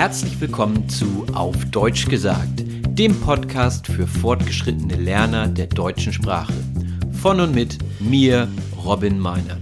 Herzlich willkommen zu Auf Deutsch gesagt, dem Podcast für fortgeschrittene Lerner der deutschen Sprache. Von und mit mir, Robin Meinert.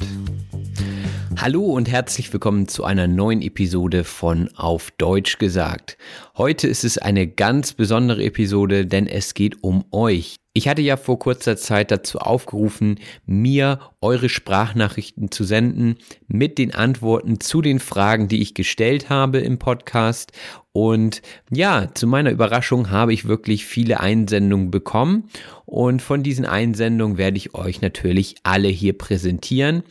Hallo und herzlich willkommen zu einer neuen Episode von Auf Deutsch gesagt. Heute ist es eine ganz besondere Episode, denn es geht um euch. Ich hatte ja vor kurzer Zeit dazu aufgerufen, mir eure Sprachnachrichten zu senden mit den Antworten zu den Fragen, die ich gestellt habe im Podcast. Und ja, zu meiner Überraschung habe ich wirklich viele Einsendungen bekommen. Und von diesen Einsendungen werde ich euch natürlich alle hier präsentieren.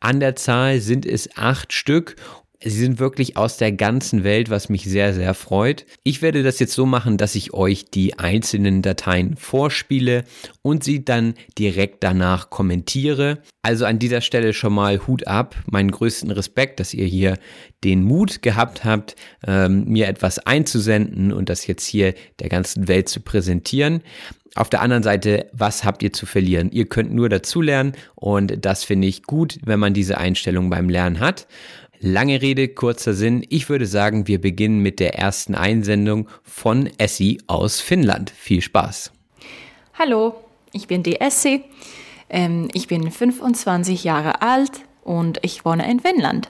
An der Zahl sind es acht Stück Sie sind wirklich aus der ganzen Welt, was mich sehr, sehr freut. Ich werde das jetzt so machen, dass ich euch die einzelnen Dateien vorspiele und sie dann direkt danach kommentiere. Also an dieser Stelle schon mal Hut ab, meinen größten Respekt, dass ihr hier den Mut gehabt habt, ähm, mir etwas einzusenden und das jetzt hier der ganzen Welt zu präsentieren. Auf der anderen Seite, was habt ihr zu verlieren? Ihr könnt nur dazulernen und das finde ich gut, wenn man diese Einstellung beim Lernen hat. Lange Rede, kurzer Sinn. Ich würde sagen, wir beginnen mit der ersten Einsendung von Essie aus Finnland. Viel Spaß. Hallo, ich bin die Essie. Ähm, ich bin 25 Jahre alt und ich wohne in Finnland.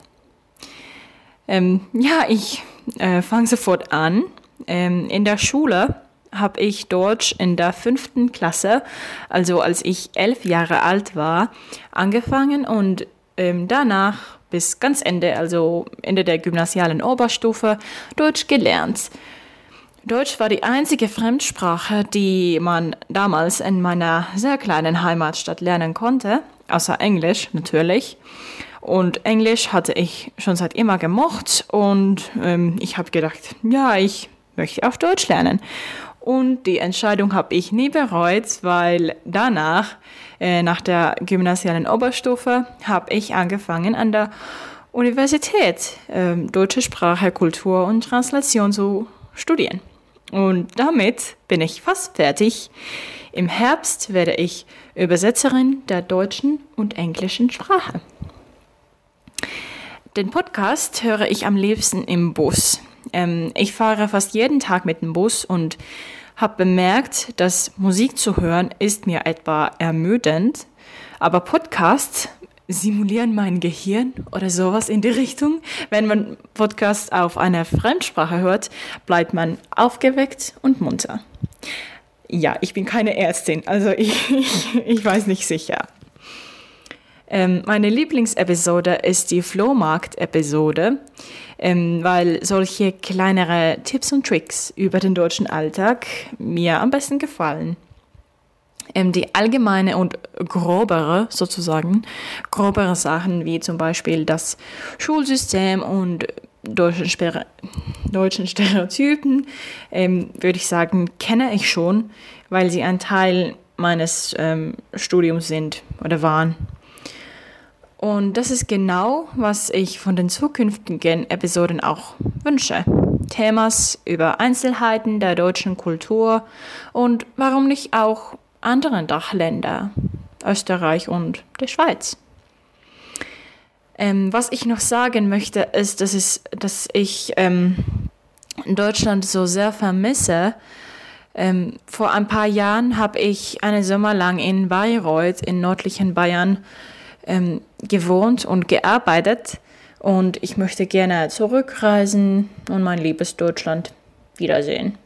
Ähm, ja, ich äh, fange sofort an. Ähm, in der Schule habe ich Deutsch in der fünften Klasse, also als ich elf Jahre alt war, angefangen und danach bis ganz Ende, also Ende der gymnasialen Oberstufe, Deutsch gelernt. Deutsch war die einzige Fremdsprache, die man damals in meiner sehr kleinen Heimatstadt lernen konnte, außer Englisch natürlich. Und Englisch hatte ich schon seit immer gemocht und ähm, ich habe gedacht, ja, ich möchte auch Deutsch lernen. Und die Entscheidung habe ich nie bereut, weil danach, äh, nach der gymnasialen Oberstufe, habe ich angefangen an der Universität äh, deutsche Sprache, Kultur und Translation zu studieren. Und damit bin ich fast fertig. Im Herbst werde ich Übersetzerin der deutschen und englischen Sprache. Den Podcast höre ich am liebsten im Bus. Ähm, ich fahre fast jeden Tag mit dem Bus und habe bemerkt, dass Musik zu hören ist mir etwa ermüdend, aber Podcasts simulieren mein Gehirn oder sowas in die Richtung. Wenn man Podcasts auf einer Fremdsprache hört, bleibt man aufgeweckt und munter. Ja, ich bin keine Ärztin, also ich, ich, ich weiß nicht sicher. Ähm, meine Lieblingsepisode ist die Flohmarkt-Episode, ähm, weil solche kleinere Tipps und Tricks über den deutschen Alltag mir am besten gefallen. Ähm, die allgemeine und grobere, sozusagen, grobere Sachen wie zum Beispiel das Schulsystem und deutschen, Sper deutschen Stereotypen, ähm, würde ich sagen, kenne ich schon, weil sie ein Teil meines ähm, Studiums sind oder waren. Und das ist genau, was ich von den zukünftigen Episoden auch wünsche. Themas über Einzelheiten der deutschen Kultur und warum nicht auch anderen Dachländer, Österreich und der Schweiz. Ähm, was ich noch sagen möchte, ist, dass, es, dass ich ähm, Deutschland so sehr vermisse. Ähm, vor ein paar Jahren habe ich einen Sommer lang in Bayreuth in nördlichen Bayern ähm, gewohnt und gearbeitet und ich möchte gerne zurückreisen und mein liebes Deutschland wiedersehen.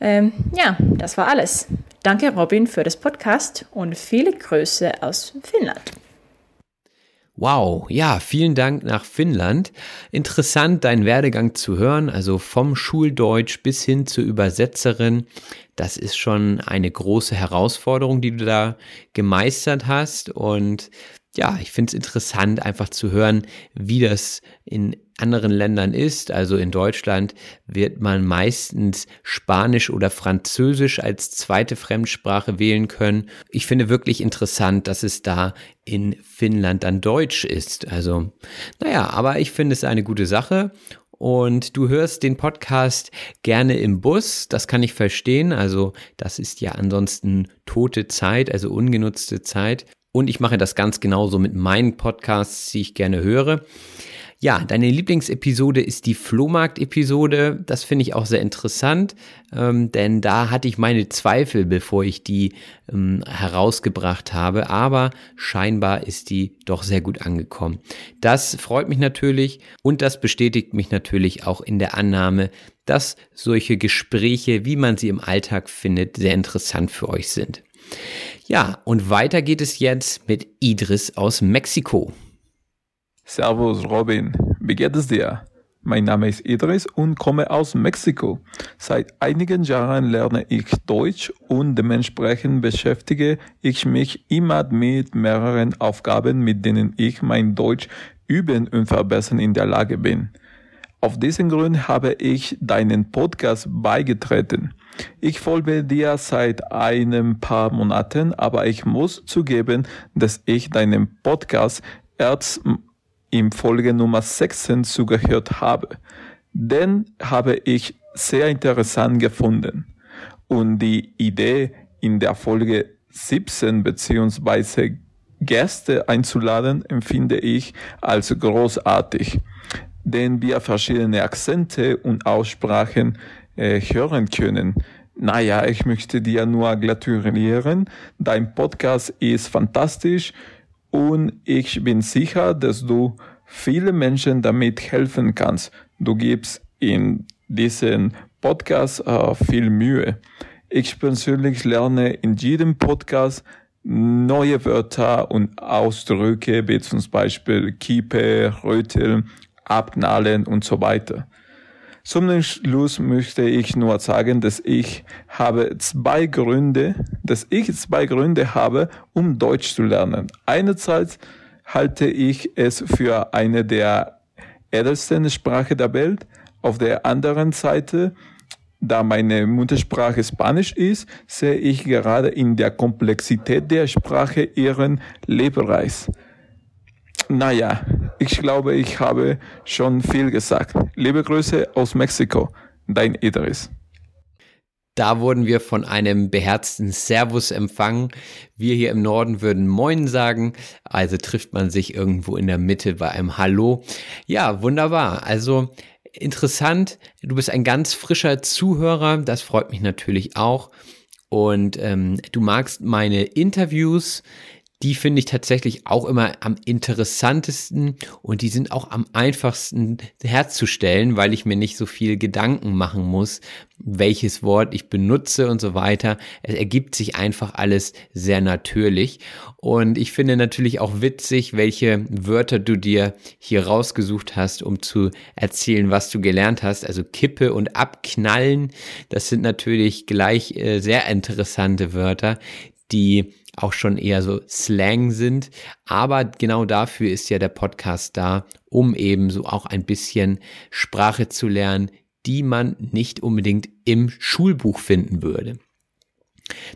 Ähm, ja, das war alles. Danke Robin für das Podcast und viele Grüße aus Finnland. Wow, ja, vielen Dank nach Finnland. Interessant, deinen Werdegang zu hören, also vom Schuldeutsch bis hin zur Übersetzerin. Das ist schon eine große Herausforderung, die du da gemeistert hast. Und ja, ich finde es interessant, einfach zu hören, wie das in anderen Ländern ist. Also in Deutschland wird man meistens Spanisch oder Französisch als zweite Fremdsprache wählen können. Ich finde wirklich interessant, dass es da in Finnland dann Deutsch ist. Also, naja, aber ich finde es eine gute Sache. Und du hörst den Podcast gerne im Bus, das kann ich verstehen. Also das ist ja ansonsten tote Zeit, also ungenutzte Zeit. Und ich mache das ganz genauso mit meinen Podcasts, die ich gerne höre. Ja, deine Lieblingsepisode ist die Flohmarkt-Episode. Das finde ich auch sehr interessant, ähm, denn da hatte ich meine Zweifel, bevor ich die ähm, herausgebracht habe. Aber scheinbar ist die doch sehr gut angekommen. Das freut mich natürlich und das bestätigt mich natürlich auch in der Annahme, dass solche Gespräche, wie man sie im Alltag findet, sehr interessant für euch sind. Ja, und weiter geht es jetzt mit Idris aus Mexiko. Servus Robin, wie geht es dir? Mein Name ist Idris und komme aus Mexiko. Seit einigen Jahren lerne ich Deutsch und dementsprechend beschäftige ich mich immer mit mehreren Aufgaben, mit denen ich mein Deutsch üben und verbessern in der Lage bin. Auf diesen Grund habe ich deinen Podcast beigetreten. Ich folge dir seit einem paar Monaten, aber ich muss zugeben, dass ich deinen Podcast erst im Folge Nummer 16 zugehört habe. Den habe ich sehr interessant gefunden. Und die Idee in der Folge 17 beziehungsweise Gäste einzuladen, empfinde ich als großartig, denn wir verschiedene Akzente und Aussprachen äh, hören können. Naja, ich möchte dir nur gratulieren. Dein Podcast ist fantastisch und ich bin sicher, dass du viele Menschen damit helfen kannst. Du gibst in diesen Podcast äh, viel Mühe. Ich persönlich lerne in jedem Podcast neue Wörter und Ausdrücke, wie zum Beispiel Kiepe, Röteln, Abknallen und so weiter. Zum Schluss möchte ich nur sagen, dass ich habe zwei Gründe, dass ich zwei Gründe habe, um Deutsch zu lernen. Einerseits halte ich es für eine der ältesten Sprache der Welt. Auf der anderen Seite, da meine Muttersprache Spanisch ist, sehe ich gerade in der Komplexität der Sprache ihren Lebereis. Naja, ich glaube, ich habe schon viel gesagt. Liebe Grüße aus Mexiko, dein Idris. Da wurden wir von einem beherzten Servus empfangen. Wir hier im Norden würden Moin sagen. Also trifft man sich irgendwo in der Mitte bei einem Hallo. Ja, wunderbar. Also interessant. Du bist ein ganz frischer Zuhörer. Das freut mich natürlich auch. Und ähm, du magst meine Interviews die finde ich tatsächlich auch immer am interessantesten und die sind auch am einfachsten herzustellen, weil ich mir nicht so viel Gedanken machen muss, welches Wort ich benutze und so weiter. Es ergibt sich einfach alles sehr natürlich. Und ich finde natürlich auch witzig, welche Wörter du dir hier rausgesucht hast, um zu erzählen, was du gelernt hast. Also Kippe und Abknallen, das sind natürlich gleich äh, sehr interessante Wörter, die auch schon eher so Slang sind. Aber genau dafür ist ja der Podcast da, um eben so auch ein bisschen Sprache zu lernen, die man nicht unbedingt im Schulbuch finden würde.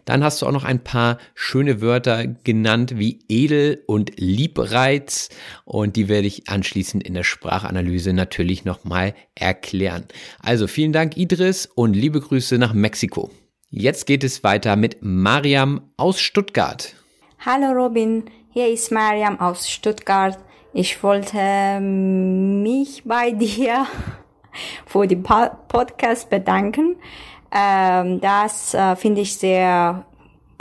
Dann hast du auch noch ein paar schöne Wörter genannt wie edel und liebreiz und die werde ich anschließend in der Sprachanalyse natürlich nochmal erklären. Also vielen Dank Idris und liebe Grüße nach Mexiko. Jetzt geht es weiter mit Mariam aus Stuttgart. Hallo Robin, hier ist Mariam aus Stuttgart. Ich wollte mich bei dir für den Podcast bedanken. Ähm, das äh, finde ich sehr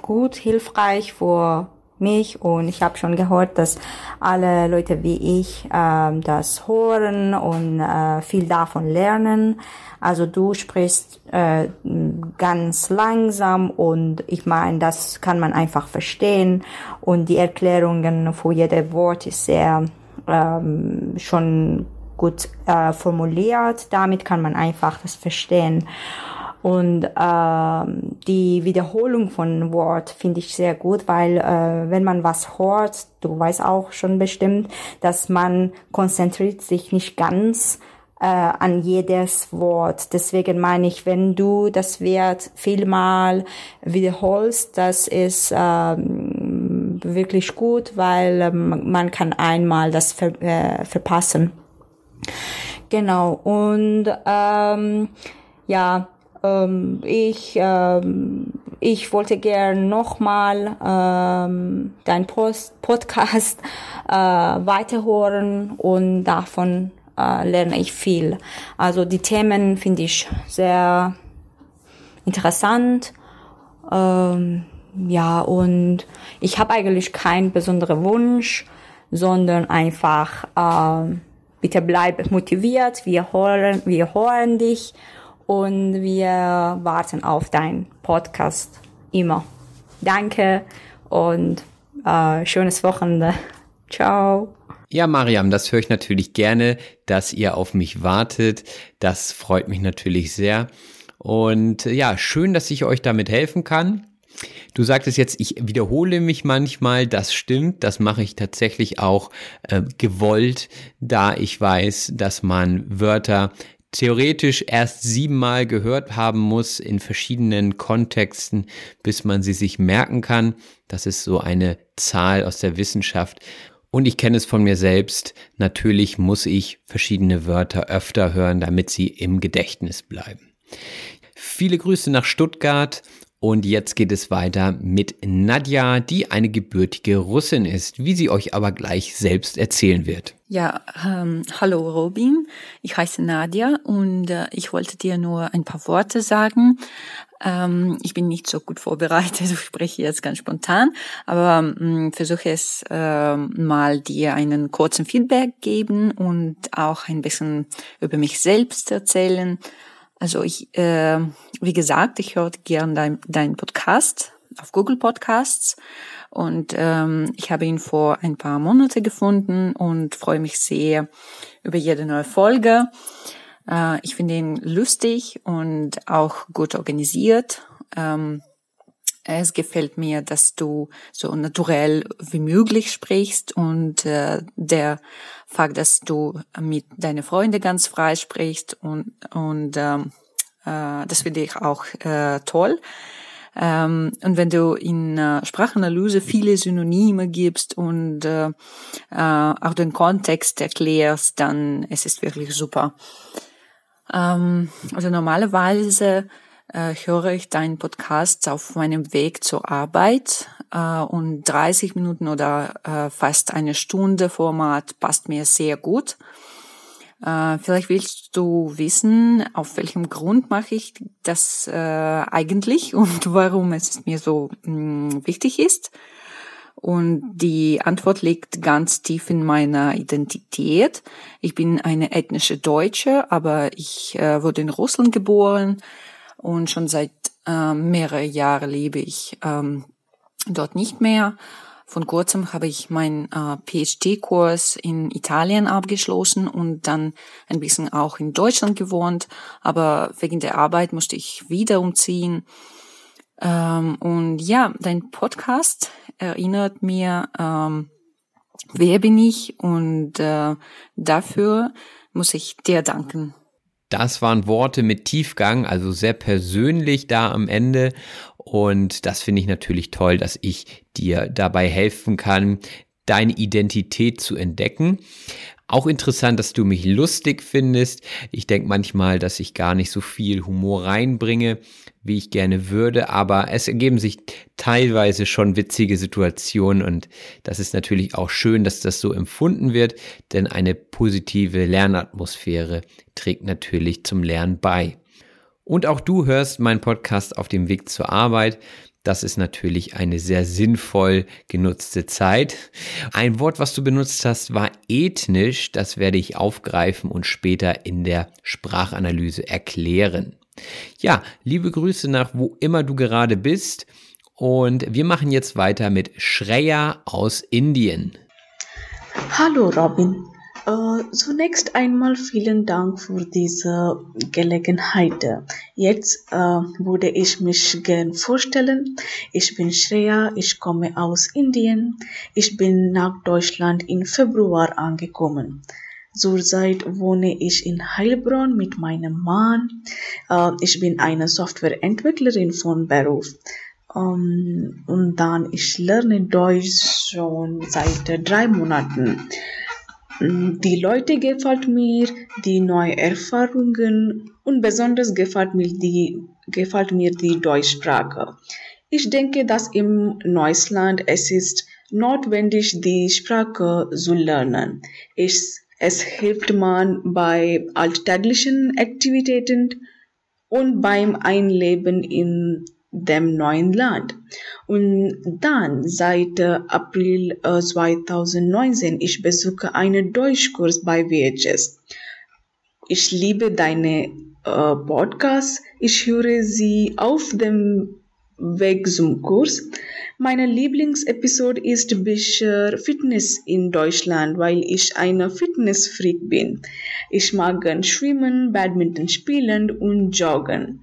gut, hilfreich für mich und ich habe schon gehört, dass alle Leute wie ich äh, das hören und äh, viel davon lernen. Also du sprichst äh, ganz langsam und ich meine, das kann man einfach verstehen und die Erklärungen für jedes Wort ist sehr ähm, schon gut äh, formuliert. Damit kann man einfach das verstehen. Und äh, die Wiederholung von Wort finde ich sehr gut, weil äh, wenn man was hört, du weißt auch schon bestimmt, dass man konzentriert sich nicht ganz äh, an jedes Wort. Deswegen meine ich, wenn du das Wort vielmal wiederholst, das ist ähm, wirklich gut, weil ähm, man kann einmal das ver äh, verpassen. Genau. Und ähm, ja, ähm, ich, ähm, ich wollte gern nochmal ähm, dein Post Podcast äh, weiterhören und davon äh, lerne ich viel. Also die Themen finde ich sehr interessant. Ähm, ja, und ich habe eigentlich keinen besonderen Wunsch, sondern einfach, äh, bitte bleib motiviert, wir hören, wir hören dich und wir warten auf deinen Podcast immer. Danke und äh, schönes Wochenende. Ciao. Ja, Mariam, das höre ich natürlich gerne, dass ihr auf mich wartet. Das freut mich natürlich sehr. Und ja, schön, dass ich euch damit helfen kann. Du sagtest jetzt, ich wiederhole mich manchmal, das stimmt, das mache ich tatsächlich auch äh, gewollt, da ich weiß, dass man Wörter theoretisch erst siebenmal gehört haben muss in verschiedenen Kontexten, bis man sie sich merken kann. Das ist so eine Zahl aus der Wissenschaft. Und ich kenne es von mir selbst. Natürlich muss ich verschiedene Wörter öfter hören, damit sie im Gedächtnis bleiben. Viele Grüße nach Stuttgart und jetzt geht es weiter mit Nadja, die eine gebürtige Russin ist, wie sie euch aber gleich selbst erzählen wird. Ja, ähm, hallo Robin, ich heiße Nadja und äh, ich wollte dir nur ein paar Worte sagen. Ähm, ich bin nicht so gut vorbereitet, ich spreche jetzt ganz spontan, aber ähm, versuche es äh, mal dir einen kurzen Feedback geben und auch ein bisschen über mich selbst erzählen also ich, äh, wie gesagt, ich höre gern dein, dein Podcast auf Google Podcasts und ähm, ich habe ihn vor ein paar Monate gefunden und freue mich sehr über jede neue Folge. Äh, ich finde ihn lustig und auch gut organisiert. Ähm, es gefällt mir, dass du so naturell wie möglich sprichst und äh, der Fakt, dass du mit deinen Freunden ganz frei sprichst und, und ähm, äh, das finde ich auch äh, toll. Ähm, und wenn du in äh, Sprachanalyse viele Synonyme gibst und äh, äh, auch den Kontext erklärst, dann es ist wirklich super. Ähm, also normalerweise äh, höre ich deinen Podcast auf meinem Weg zur Arbeit äh, und 30 Minuten oder äh, fast eine Stunde Format passt mir sehr gut. Äh, vielleicht willst du wissen, auf welchem Grund mache ich das äh, eigentlich und warum es mir so mh, mm, wichtig ist. Und die Antwort liegt ganz tief in meiner Identität. Ich bin eine ethnische Deutsche, aber ich äh, wurde in Russland geboren und schon seit äh, mehreren Jahren lebe ich ähm, dort nicht mehr. Von kurzem habe ich meinen äh, PhD-Kurs in Italien abgeschlossen und dann ein bisschen auch in Deutschland gewohnt, aber wegen der Arbeit musste ich wieder umziehen. Ähm, und ja, dein Podcast erinnert mir, ähm, wer bin ich und äh, dafür muss ich dir danken. Das waren Worte mit Tiefgang, also sehr persönlich da am Ende. Und das finde ich natürlich toll, dass ich dir dabei helfen kann, deine Identität zu entdecken. Auch interessant, dass du mich lustig findest. Ich denke manchmal, dass ich gar nicht so viel Humor reinbringe, wie ich gerne würde, aber es ergeben sich teilweise schon witzige Situationen und das ist natürlich auch schön, dass das so empfunden wird, denn eine positive Lernatmosphäre trägt natürlich zum Lernen bei. Und auch du hörst meinen Podcast auf dem Weg zur Arbeit. Das ist natürlich eine sehr sinnvoll genutzte Zeit. Ein Wort, was du benutzt hast, war ethnisch. Das werde ich aufgreifen und später in der Sprachanalyse erklären. Ja, liebe Grüße nach wo immer du gerade bist. Und wir machen jetzt weiter mit Shreya aus Indien. Hallo Robin. Äh, zunächst einmal vielen Dank für diese Gelegenheit. Jetzt äh, würde ich mich gern vorstellen. Ich bin Shreya, ich komme aus Indien. Ich bin nach Deutschland im Februar angekommen. Zurzeit wohne ich in Heilbronn mit meinem Mann. Äh, ich bin eine Softwareentwicklerin von Beruf. Ähm, und dann, ich lerne Deutsch schon seit drei Monaten. Die Leute gefällt mir, die neuen Erfahrungen und besonders gefällt mir die, gefällt mir die Deutschsprache. Ich denke, dass im Neuseeland es ist notwendig, die Sprache zu lernen. Es, es hilft man bei alltäglichen Aktivitäten und beim Einleben in dem neuen Land. Und dann seit äh, April äh, 2019, ich besuche einen Deutschkurs bei VHS. Ich liebe deine äh, Podcasts. Ich höre sie auf dem Weg zum Kurs. Meine Lieblingsepisode ist bisher Fitness in Deutschland, weil ich eine Fitnessfreak bin. Ich mag Schwimmen, Badminton spielen und Joggen.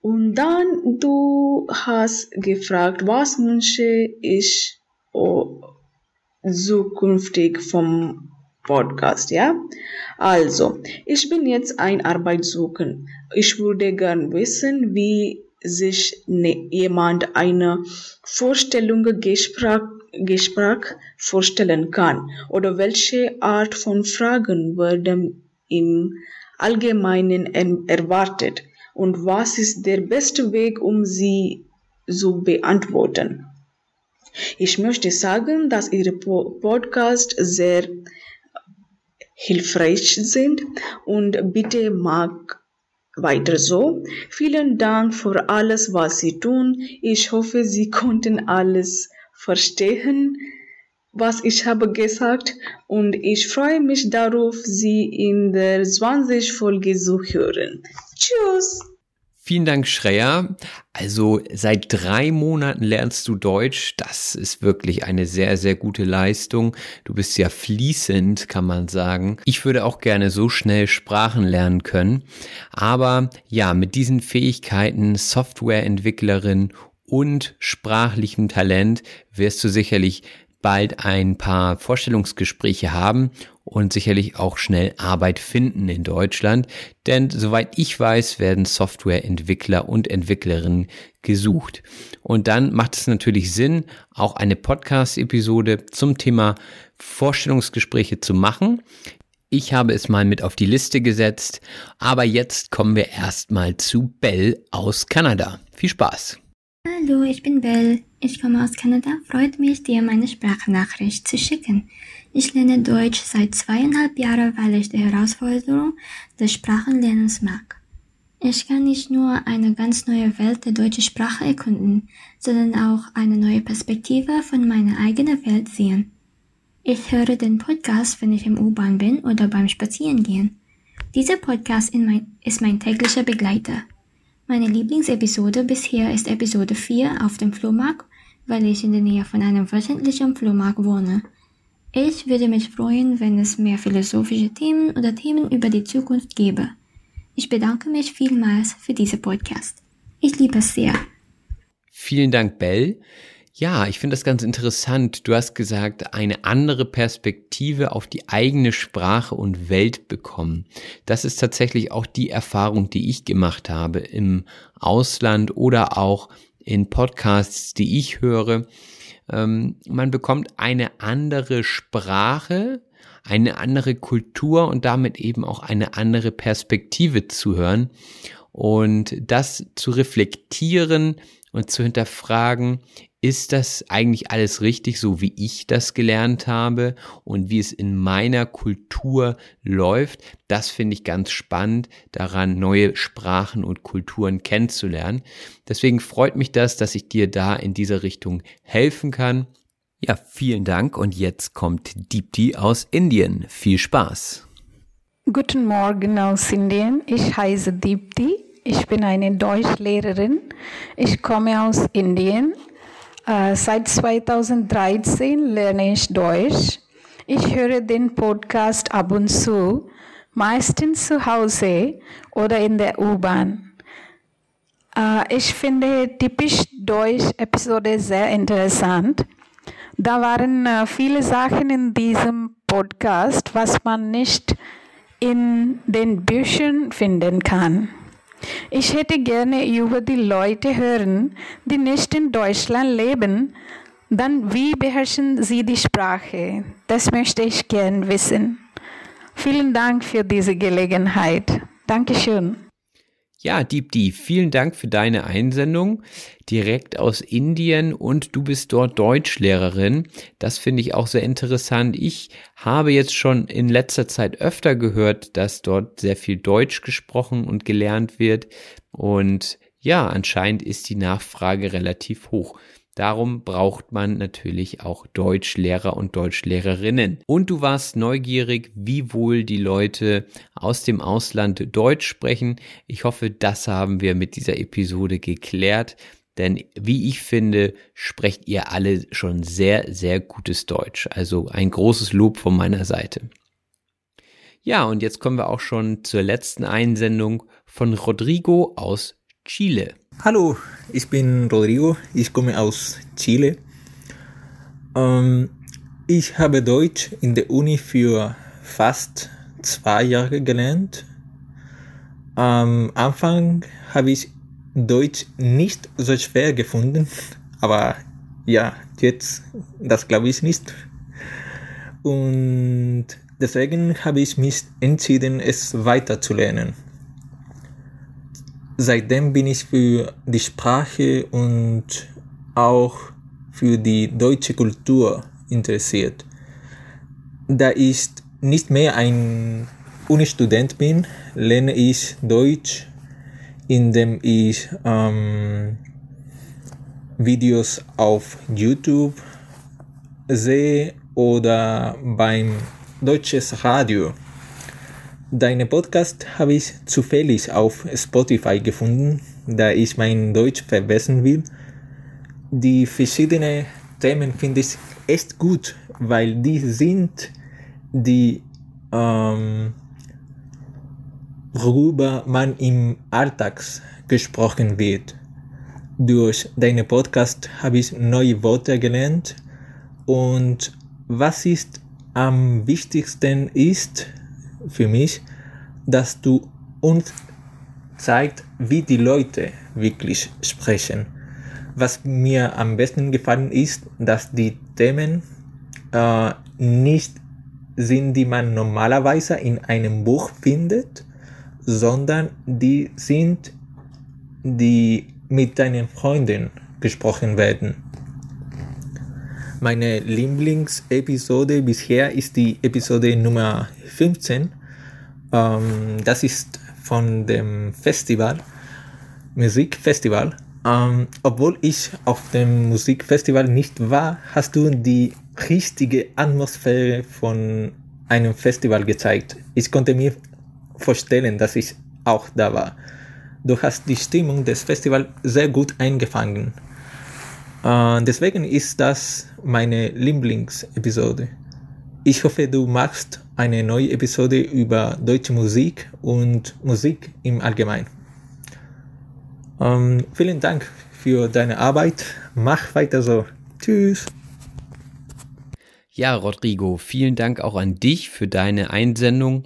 Und dann du hast gefragt, was wünsche ich oh, zukünftig vom Podcast, ja? Also, ich bin jetzt ein Arbeitssuchen. Ich würde gern wissen, wie sich ne, jemand eine Vorstellung Gespräch, Gespräch vorstellen kann oder welche Art von Fragen werden im Allgemeinen erwartet und was ist der beste Weg, um sie zu beantworten. Ich möchte sagen, dass Ihre Podcasts sehr hilfreich sind und bitte mag weiter so. Vielen Dank für alles, was Sie tun. Ich hoffe, Sie konnten alles verstehen, was ich habe gesagt und ich freue mich darauf, Sie in der 20 Folge zu hören. Tschüss! Vielen Dank, Schreyer. Also seit drei Monaten lernst du Deutsch. Das ist wirklich eine sehr, sehr gute Leistung. Du bist ja fließend, kann man sagen. Ich würde auch gerne so schnell Sprachen lernen können. Aber ja, mit diesen Fähigkeiten, Softwareentwicklerin und sprachlichem Talent wirst du sicherlich bald ein paar Vorstellungsgespräche haben und sicherlich auch schnell Arbeit finden in Deutschland, denn soweit ich weiß, werden Softwareentwickler und Entwicklerinnen gesucht. Und dann macht es natürlich Sinn, auch eine Podcast-Episode zum Thema Vorstellungsgespräche zu machen. Ich habe es mal mit auf die Liste gesetzt, aber jetzt kommen wir erstmal zu Bell aus Kanada. Viel Spaß! Hallo, ich bin Bell. Ich komme aus Kanada. Freut mich, dir meine Sprachnachricht zu schicken. Ich lerne Deutsch seit zweieinhalb Jahren, weil ich die Herausforderung des Sprachenlernens mag. Ich kann nicht nur eine ganz neue Welt der deutschen Sprache erkunden, sondern auch eine neue Perspektive von meiner eigenen Welt sehen. Ich höre den Podcast, wenn ich im U-Bahn bin oder beim Spazierengehen. Dieser Podcast ist mein täglicher Begleiter. Meine Lieblingsepisode bisher ist Episode 4 auf dem Flohmarkt, weil ich in der Nähe von einem wöchentlichen Flohmarkt wohne. Ich würde mich freuen, wenn es mehr philosophische Themen oder Themen über die Zukunft gäbe. Ich bedanke mich vielmals für diese Podcast. Ich liebe es sehr. Vielen Dank, Bell. Ja, ich finde das ganz interessant. Du hast gesagt, eine andere Perspektive auf die eigene Sprache und Welt bekommen. Das ist tatsächlich auch die Erfahrung, die ich gemacht habe im Ausland oder auch in Podcasts, die ich höre. Ähm, man bekommt eine andere Sprache, eine andere Kultur und damit eben auch eine andere Perspektive zu hören und das zu reflektieren und zu hinterfragen, ist das eigentlich alles richtig, so wie ich das gelernt habe und wie es in meiner Kultur läuft? Das finde ich ganz spannend, daran neue Sprachen und Kulturen kennenzulernen. Deswegen freut mich das, dass ich dir da in dieser Richtung helfen kann. Ja, vielen Dank und jetzt kommt Deepti aus Indien. Viel Spaß. Guten Morgen aus Indien. Ich heiße Deepti. Ich bin eine Deutschlehrerin. Ich komme aus Indien. Äh, seit 2013 lerne ich Deutsch. Ich höre den Podcast ab und zu, meistens zu Hause oder in der U-Bahn. Äh, ich finde typisch Deutsch Episode sehr interessant. Da waren äh, viele Sachen in diesem Podcast, was man nicht in den Büchern finden kann. Ich hätte gerne über die Leute hören, die nicht in Deutschland leben. Dann wie beherrschen sie die Sprache? Das möchte ich gern wissen. Vielen Dank für diese Gelegenheit. Dankeschön. Ja, Deepdi, vielen Dank für deine Einsendung direkt aus Indien und du bist dort Deutschlehrerin. Das finde ich auch sehr interessant. Ich habe jetzt schon in letzter Zeit öfter gehört, dass dort sehr viel Deutsch gesprochen und gelernt wird und ja, anscheinend ist die Nachfrage relativ hoch. Darum braucht man natürlich auch Deutschlehrer und Deutschlehrerinnen. Und du warst neugierig, wie wohl die Leute aus dem Ausland Deutsch sprechen. Ich hoffe, das haben wir mit dieser Episode geklärt. Denn wie ich finde, sprecht ihr alle schon sehr, sehr gutes Deutsch. Also ein großes Lob von meiner Seite. Ja, und jetzt kommen wir auch schon zur letzten Einsendung von Rodrigo aus Chile. Hallo, ich bin Rodrigo, ich komme aus Chile. Ähm, ich habe Deutsch in der Uni für fast zwei Jahre gelernt. Am Anfang habe ich Deutsch nicht so schwer gefunden, aber ja, jetzt, das glaube ich nicht. Und deswegen habe ich mich entschieden, es weiterzulernen seitdem bin ich für die Sprache und auch für die deutsche Kultur interessiert. Da ich nicht mehr ein Uni-Student bin, lerne ich Deutsch, indem ich ähm, Videos auf YouTube sehe oder beim deutsches Radio Deine Podcast habe ich zufällig auf Spotify gefunden, da ich mein Deutsch verbessern will. Die verschiedenen Themen finde ich echt gut, weil die sind, die ähm, worüber man im Alltag gesprochen wird. Durch deine Podcast habe ich neue Worte gelernt und was ist am wichtigsten ist, für mich, dass du uns zeigt, wie die Leute wirklich sprechen. Was mir am besten gefallen ist, dass die Themen äh, nicht sind, die man normalerweise in einem Buch findet, sondern die sind, die mit deinen Freunden gesprochen werden. Meine Lieblingsepisode bisher ist die Episode Nummer 15. Ähm, das ist von dem Festival, Musikfestival. Ähm, obwohl ich auf dem Musikfestival nicht war, hast du die richtige Atmosphäre von einem Festival gezeigt. Ich konnte mir vorstellen, dass ich auch da war. Du hast die Stimmung des Festivals sehr gut eingefangen. Äh, deswegen ist das meine Lieblingsepisode. Ich hoffe, du machst eine neue Episode über deutsche Musik und Musik im Allgemeinen. Ähm, vielen Dank für deine Arbeit. Mach weiter so. Tschüss. Ja, Rodrigo, vielen Dank auch an dich für deine Einsendung.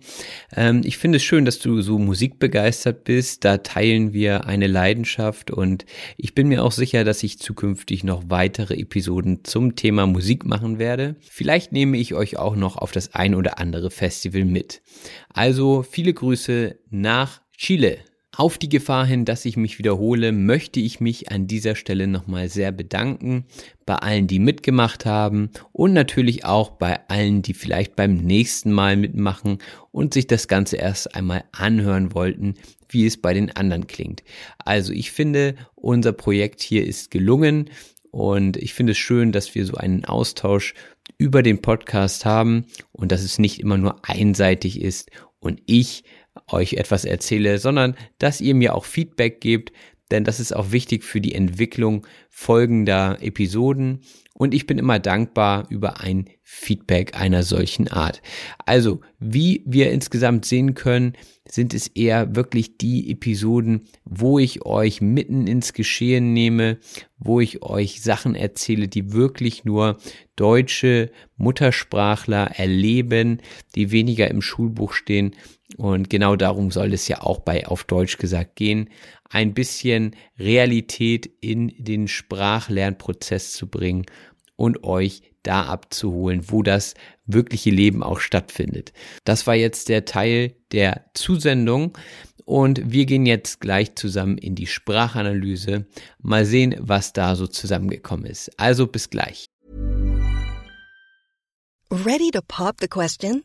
Ähm, ich finde es schön, dass du so musikbegeistert bist. Da teilen wir eine Leidenschaft und ich bin mir auch sicher, dass ich zukünftig noch weitere Episoden zum Thema Musik machen werde. Vielleicht nehme ich euch auch noch auf das ein oder andere Festival mit. Also viele Grüße nach Chile. Auf die Gefahr hin, dass ich mich wiederhole, möchte ich mich an dieser Stelle nochmal sehr bedanken bei allen, die mitgemacht haben und natürlich auch bei allen, die vielleicht beim nächsten Mal mitmachen und sich das Ganze erst einmal anhören wollten, wie es bei den anderen klingt. Also ich finde, unser Projekt hier ist gelungen und ich finde es schön, dass wir so einen Austausch über den Podcast haben und dass es nicht immer nur einseitig ist und ich euch etwas erzähle, sondern dass ihr mir auch Feedback gebt, denn das ist auch wichtig für die Entwicklung folgender Episoden und ich bin immer dankbar über ein Feedback einer solchen Art. Also, wie wir insgesamt sehen können, sind es eher wirklich die Episoden, wo ich euch mitten ins Geschehen nehme, wo ich euch Sachen erzähle, die wirklich nur deutsche Muttersprachler erleben, die weniger im Schulbuch stehen? Und genau darum soll es ja auch bei auf Deutsch gesagt gehen, ein bisschen Realität in den Sprachlernprozess zu bringen und euch da abzuholen, wo das wirkliche Leben auch stattfindet. Das war jetzt der Teil der Zusendung und wir gehen jetzt gleich zusammen in die Sprachanalyse. Mal sehen, was da so zusammengekommen ist. Also bis gleich. Ready to pop the question?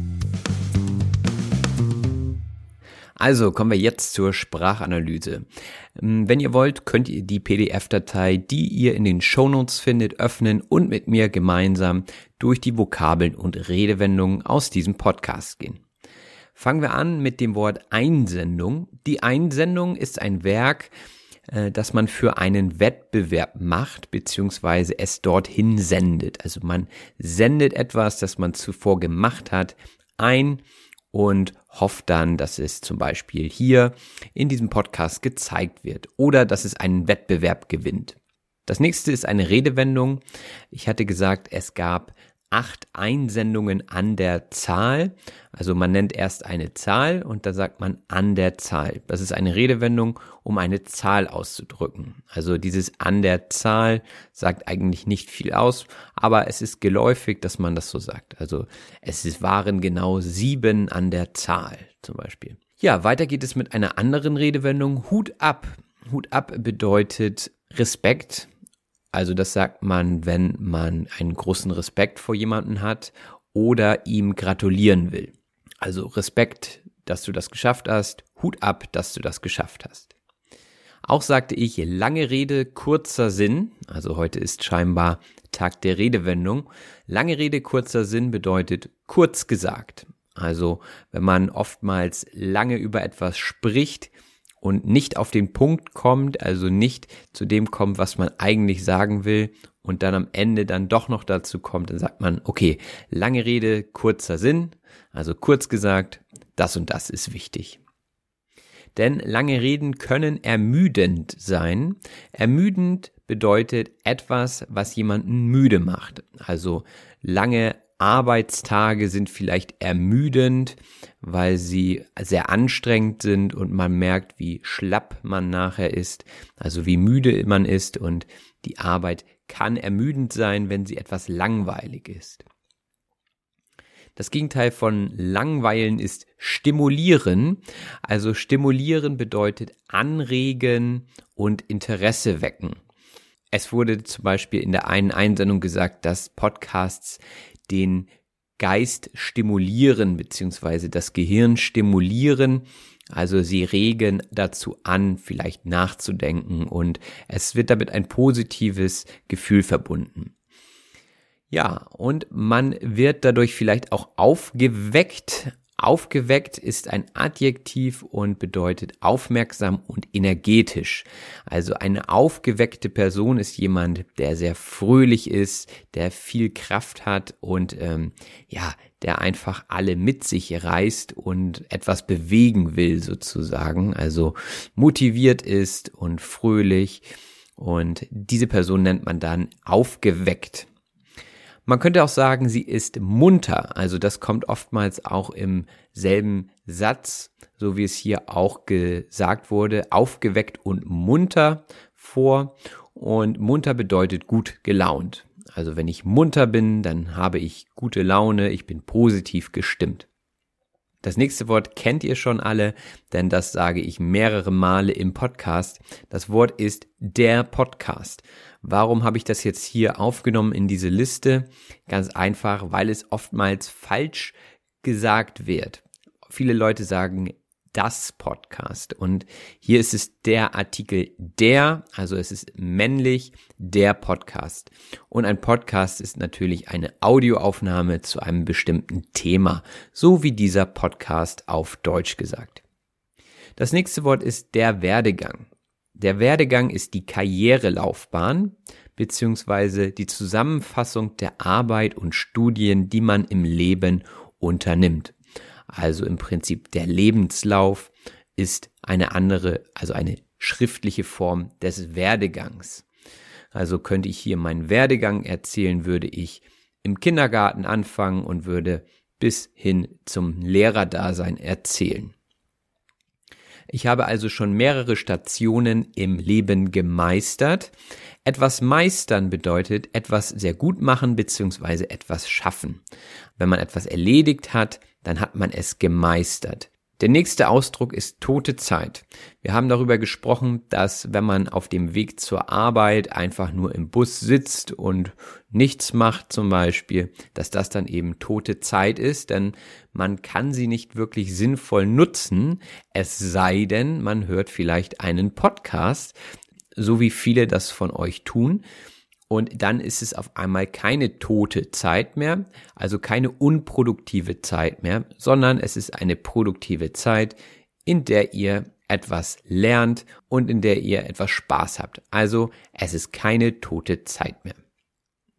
Also kommen wir jetzt zur Sprachanalyse. Ähm, wenn ihr wollt, könnt ihr die PDF-Datei, die ihr in den Shownotes findet, öffnen und mit mir gemeinsam durch die Vokabeln und Redewendungen aus diesem Podcast gehen. Fangen wir an mit dem Wort Einsendung. Die Einsendung ist ein Werk, äh, das man für einen Wettbewerb macht, beziehungsweise es dorthin sendet. Also man sendet etwas, das man zuvor gemacht hat, ein und hofft dann, dass es zum Beispiel hier in diesem Podcast gezeigt wird oder dass es einen Wettbewerb gewinnt. Das nächste ist eine Redewendung. Ich hatte gesagt, es gab acht Einsendungen an der Zahl. Also man nennt erst eine Zahl und dann sagt man an der Zahl. Das ist eine Redewendung, um eine Zahl auszudrücken. Also dieses an der Zahl sagt eigentlich nicht viel aus, aber es ist geläufig, dass man das so sagt. Also es waren genau sieben an der Zahl zum Beispiel. Ja, weiter geht es mit einer anderen Redewendung. Hut ab. Hut ab bedeutet Respekt, also das sagt man, wenn man einen großen Respekt vor jemanden hat oder ihm gratulieren will. Also Respekt, dass du das geschafft hast, Hut ab, dass du das geschafft hast. Auch sagte ich lange Rede, kurzer Sinn. Also heute ist scheinbar Tag der Redewendung. Lange Rede, kurzer Sinn bedeutet kurz gesagt. Also wenn man oftmals lange über etwas spricht, und nicht auf den Punkt kommt, also nicht zu dem kommt, was man eigentlich sagen will und dann am Ende dann doch noch dazu kommt, dann sagt man, okay, lange Rede, kurzer Sinn, also kurz gesagt, das und das ist wichtig. Denn lange Reden können ermüdend sein. Ermüdend bedeutet etwas, was jemanden müde macht. Also lange Arbeitstage sind vielleicht ermüdend, weil sie sehr anstrengend sind und man merkt, wie schlapp man nachher ist, also wie müde man ist und die Arbeit kann ermüdend sein, wenn sie etwas langweilig ist. Das Gegenteil von langweilen ist stimulieren. Also stimulieren bedeutet anregen und Interesse wecken. Es wurde zum Beispiel in der einen Einsendung gesagt, dass Podcasts den Geist stimulieren beziehungsweise das Gehirn stimulieren. Also sie regen dazu an, vielleicht nachzudenken und es wird damit ein positives Gefühl verbunden. Ja, und man wird dadurch vielleicht auch aufgeweckt. Aufgeweckt ist ein Adjektiv und bedeutet aufmerksam und energetisch. Also eine aufgeweckte Person ist jemand, der sehr fröhlich ist, der viel Kraft hat und ähm, ja, der einfach alle mit sich reißt und etwas bewegen will sozusagen. Also motiviert ist und fröhlich. Und diese Person nennt man dann aufgeweckt. Man könnte auch sagen, sie ist munter. Also das kommt oftmals auch im selben Satz, so wie es hier auch gesagt wurde, aufgeweckt und munter vor. Und munter bedeutet gut gelaunt. Also wenn ich munter bin, dann habe ich gute Laune, ich bin positiv gestimmt. Das nächste Wort kennt ihr schon alle, denn das sage ich mehrere Male im Podcast. Das Wort ist der Podcast. Warum habe ich das jetzt hier aufgenommen in diese Liste? Ganz einfach, weil es oftmals falsch gesagt wird. Viele Leute sagen das Podcast und hier ist es der Artikel der, also es ist männlich der Podcast. Und ein Podcast ist natürlich eine Audioaufnahme zu einem bestimmten Thema, so wie dieser Podcast auf Deutsch gesagt. Das nächste Wort ist der Werdegang. Der Werdegang ist die Karrierelaufbahn beziehungsweise die Zusammenfassung der Arbeit und Studien, die man im Leben unternimmt. Also im Prinzip der Lebenslauf ist eine andere, also eine schriftliche Form des Werdegangs. Also könnte ich hier meinen Werdegang erzählen, würde ich im Kindergarten anfangen und würde bis hin zum Lehrerdasein erzählen. Ich habe also schon mehrere Stationen im Leben gemeistert. Etwas meistern bedeutet etwas sehr gut machen bzw. etwas schaffen. Wenn man etwas erledigt hat, dann hat man es gemeistert. Der nächste Ausdruck ist tote Zeit. Wir haben darüber gesprochen, dass wenn man auf dem Weg zur Arbeit einfach nur im Bus sitzt und nichts macht zum Beispiel, dass das dann eben tote Zeit ist, denn man kann sie nicht wirklich sinnvoll nutzen, es sei denn, man hört vielleicht einen Podcast, so wie viele das von euch tun und dann ist es auf einmal keine tote Zeit mehr, also keine unproduktive Zeit mehr, sondern es ist eine produktive Zeit, in der ihr etwas lernt und in der ihr etwas Spaß habt. Also es ist keine tote Zeit mehr.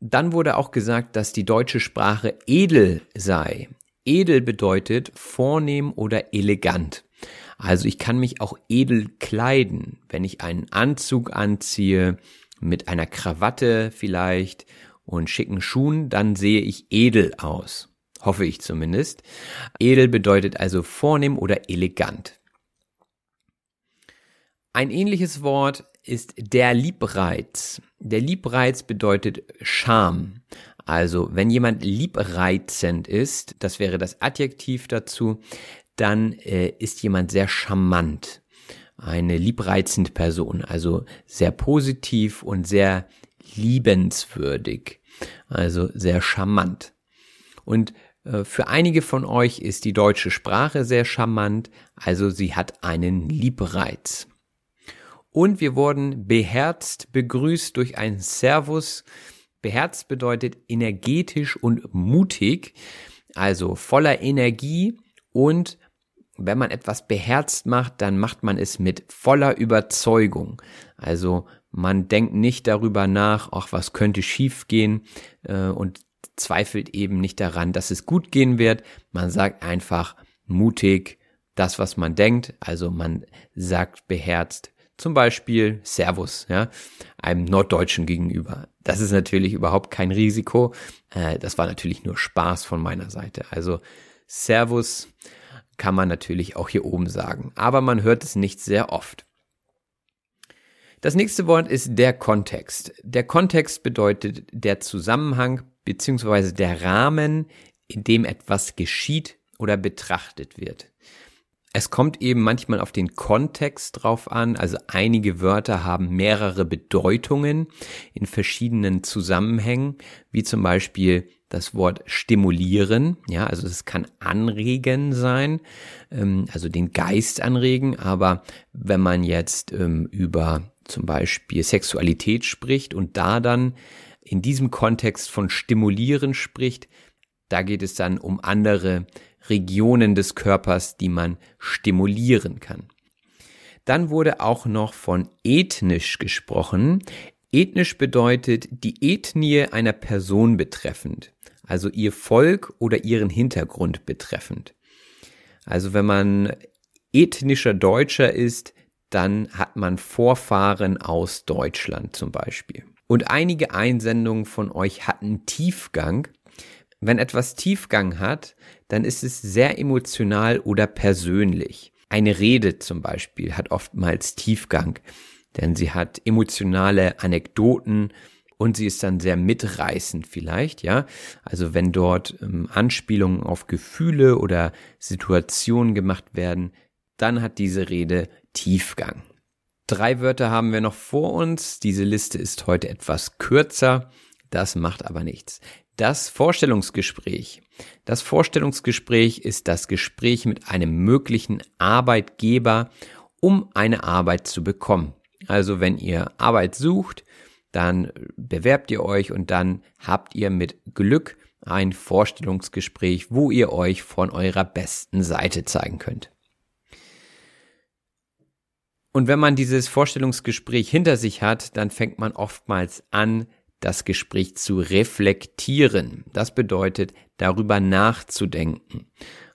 Dann wurde auch gesagt, dass die deutsche Sprache edel sei. Edel bedeutet vornehm oder elegant. Also ich kann mich auch edel kleiden, wenn ich einen Anzug anziehe, mit einer Krawatte vielleicht und schicken Schuhen, dann sehe ich edel aus. Hoffe ich zumindest. Edel bedeutet also vornehm oder elegant. Ein ähnliches Wort ist der Liebreiz. Der Liebreiz bedeutet Scham. Also wenn jemand liebreizend ist, das wäre das Adjektiv dazu, dann äh, ist jemand sehr charmant eine liebreizende Person, also sehr positiv und sehr liebenswürdig, also sehr charmant. Und äh, für einige von euch ist die deutsche Sprache sehr charmant, also sie hat einen Liebreiz. Und wir wurden beherzt begrüßt durch ein Servus. Beherzt bedeutet energetisch und mutig, also voller Energie und wenn man etwas beherzt macht, dann macht man es mit voller Überzeugung. Also man denkt nicht darüber nach, ach, was könnte schiefgehen äh, und zweifelt eben nicht daran, dass es gut gehen wird. Man sagt einfach mutig das, was man denkt. Also man sagt beherzt zum Beispiel Servus, ja, einem Norddeutschen gegenüber. Das ist natürlich überhaupt kein Risiko. Äh, das war natürlich nur Spaß von meiner Seite. Also Servus kann man natürlich auch hier oben sagen, aber man hört es nicht sehr oft. Das nächste Wort ist der Kontext. Der Kontext bedeutet der Zusammenhang bzw. der Rahmen, in dem etwas geschieht oder betrachtet wird. Es kommt eben manchmal auf den Kontext drauf an. Also einige Wörter haben mehrere Bedeutungen in verschiedenen Zusammenhängen, wie zum Beispiel das Wort stimulieren. Ja, also es kann anregen sein, ähm, also den Geist anregen. Aber wenn man jetzt ähm, über zum Beispiel Sexualität spricht und da dann in diesem Kontext von stimulieren spricht, da geht es dann um andere Regionen des Körpers, die man stimulieren kann. Dann wurde auch noch von ethnisch gesprochen. Ethnisch bedeutet die Ethnie einer Person betreffend, also ihr Volk oder ihren Hintergrund betreffend. Also wenn man ethnischer Deutscher ist, dann hat man Vorfahren aus Deutschland zum Beispiel. Und einige Einsendungen von euch hatten Tiefgang. Wenn etwas Tiefgang hat, dann ist es sehr emotional oder persönlich. Eine Rede zum Beispiel hat oftmals Tiefgang, denn sie hat emotionale Anekdoten und sie ist dann sehr mitreißend vielleicht, ja. Also wenn dort ähm, Anspielungen auf Gefühle oder Situationen gemacht werden, dann hat diese Rede Tiefgang. Drei Wörter haben wir noch vor uns. Diese Liste ist heute etwas kürzer. Das macht aber nichts. Das Vorstellungsgespräch. Das Vorstellungsgespräch ist das Gespräch mit einem möglichen Arbeitgeber, um eine Arbeit zu bekommen. Also wenn ihr Arbeit sucht, dann bewerbt ihr euch und dann habt ihr mit Glück ein Vorstellungsgespräch, wo ihr euch von eurer besten Seite zeigen könnt. Und wenn man dieses Vorstellungsgespräch hinter sich hat, dann fängt man oftmals an, das Gespräch zu reflektieren. Das bedeutet, darüber nachzudenken.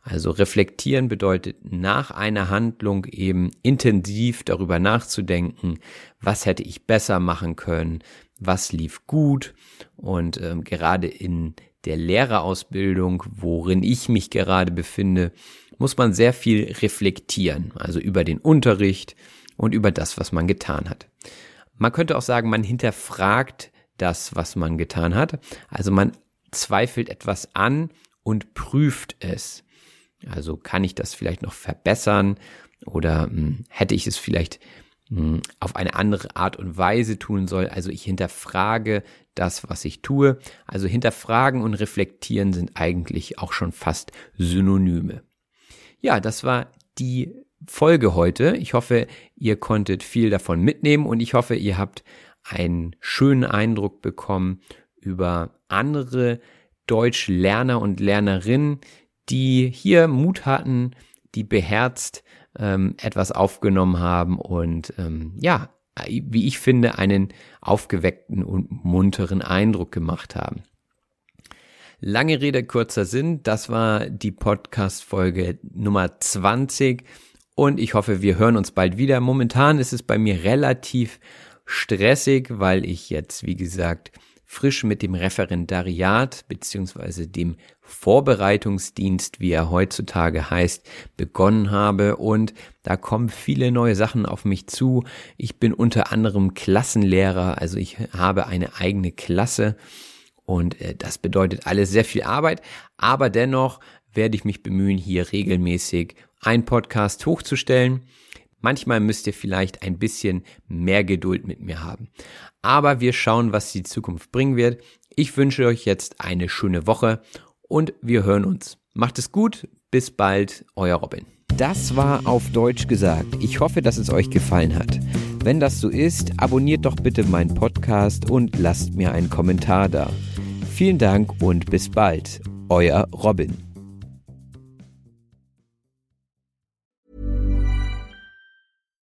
Also reflektieren bedeutet nach einer Handlung eben intensiv darüber nachzudenken, was hätte ich besser machen können, was lief gut und ähm, gerade in der Lehrerausbildung, worin ich mich gerade befinde, muss man sehr viel reflektieren, also über den Unterricht und über das, was man getan hat. Man könnte auch sagen, man hinterfragt das, was man getan hat. Also man zweifelt etwas an und prüft es. Also kann ich das vielleicht noch verbessern oder mh, hm, hätte ich es vielleicht mh, hm, auf eine andere Art und Weise tun soll. Also ich hinterfrage das, was ich tue. Also hinterfragen und reflektieren sind eigentlich auch schon fast Synonyme. Ja, das war die Folge heute. Ich hoffe, ihr konntet viel davon mitnehmen und ich hoffe, ihr habt einen schönen Eindruck bekommen über andere Deutschlerner und Lernerinnen, die hier Mut hatten, die beherzt ähm, etwas aufgenommen haben und ähm, ja, wie ich finde, einen aufgeweckten und munteren Eindruck gemacht haben. Lange Rede, kurzer Sinn, das war die Podcast-Folge Nummer 20 und ich hoffe, wir hören uns bald wieder. Momentan ist es bei mir relativ stressig, weil ich jetzt, wie gesagt, frisch mit dem Referendariat beziehungsweise dem Vorbereitungsdienst, wie er heutzutage heißt, begonnen habe und da kommen viele neue Sachen auf mich zu. Ich bin unter anderem Klassenlehrer, also ich habe eine eigene Klasse und äh, das bedeutet alles sehr viel Arbeit, aber dennoch werde ich mich bemühen, hier regelmäßig ein Podcast hochzustellen. Manchmal müsst ihr vielleicht ein bisschen mehr Geduld mit mir haben. Aber wir schauen, was die Zukunft bringen wird. Ich wünsche euch jetzt eine schöne Woche und wir hören uns. Macht es gut, bis bald, euer Robin. Das war auf Deutsch gesagt. Ich hoffe, dass es euch gefallen hat. Wenn das so ist, abonniert doch bitte meinen Podcast und lasst mir einen Kommentar da. Vielen Dank und bis bald. Euer Robin.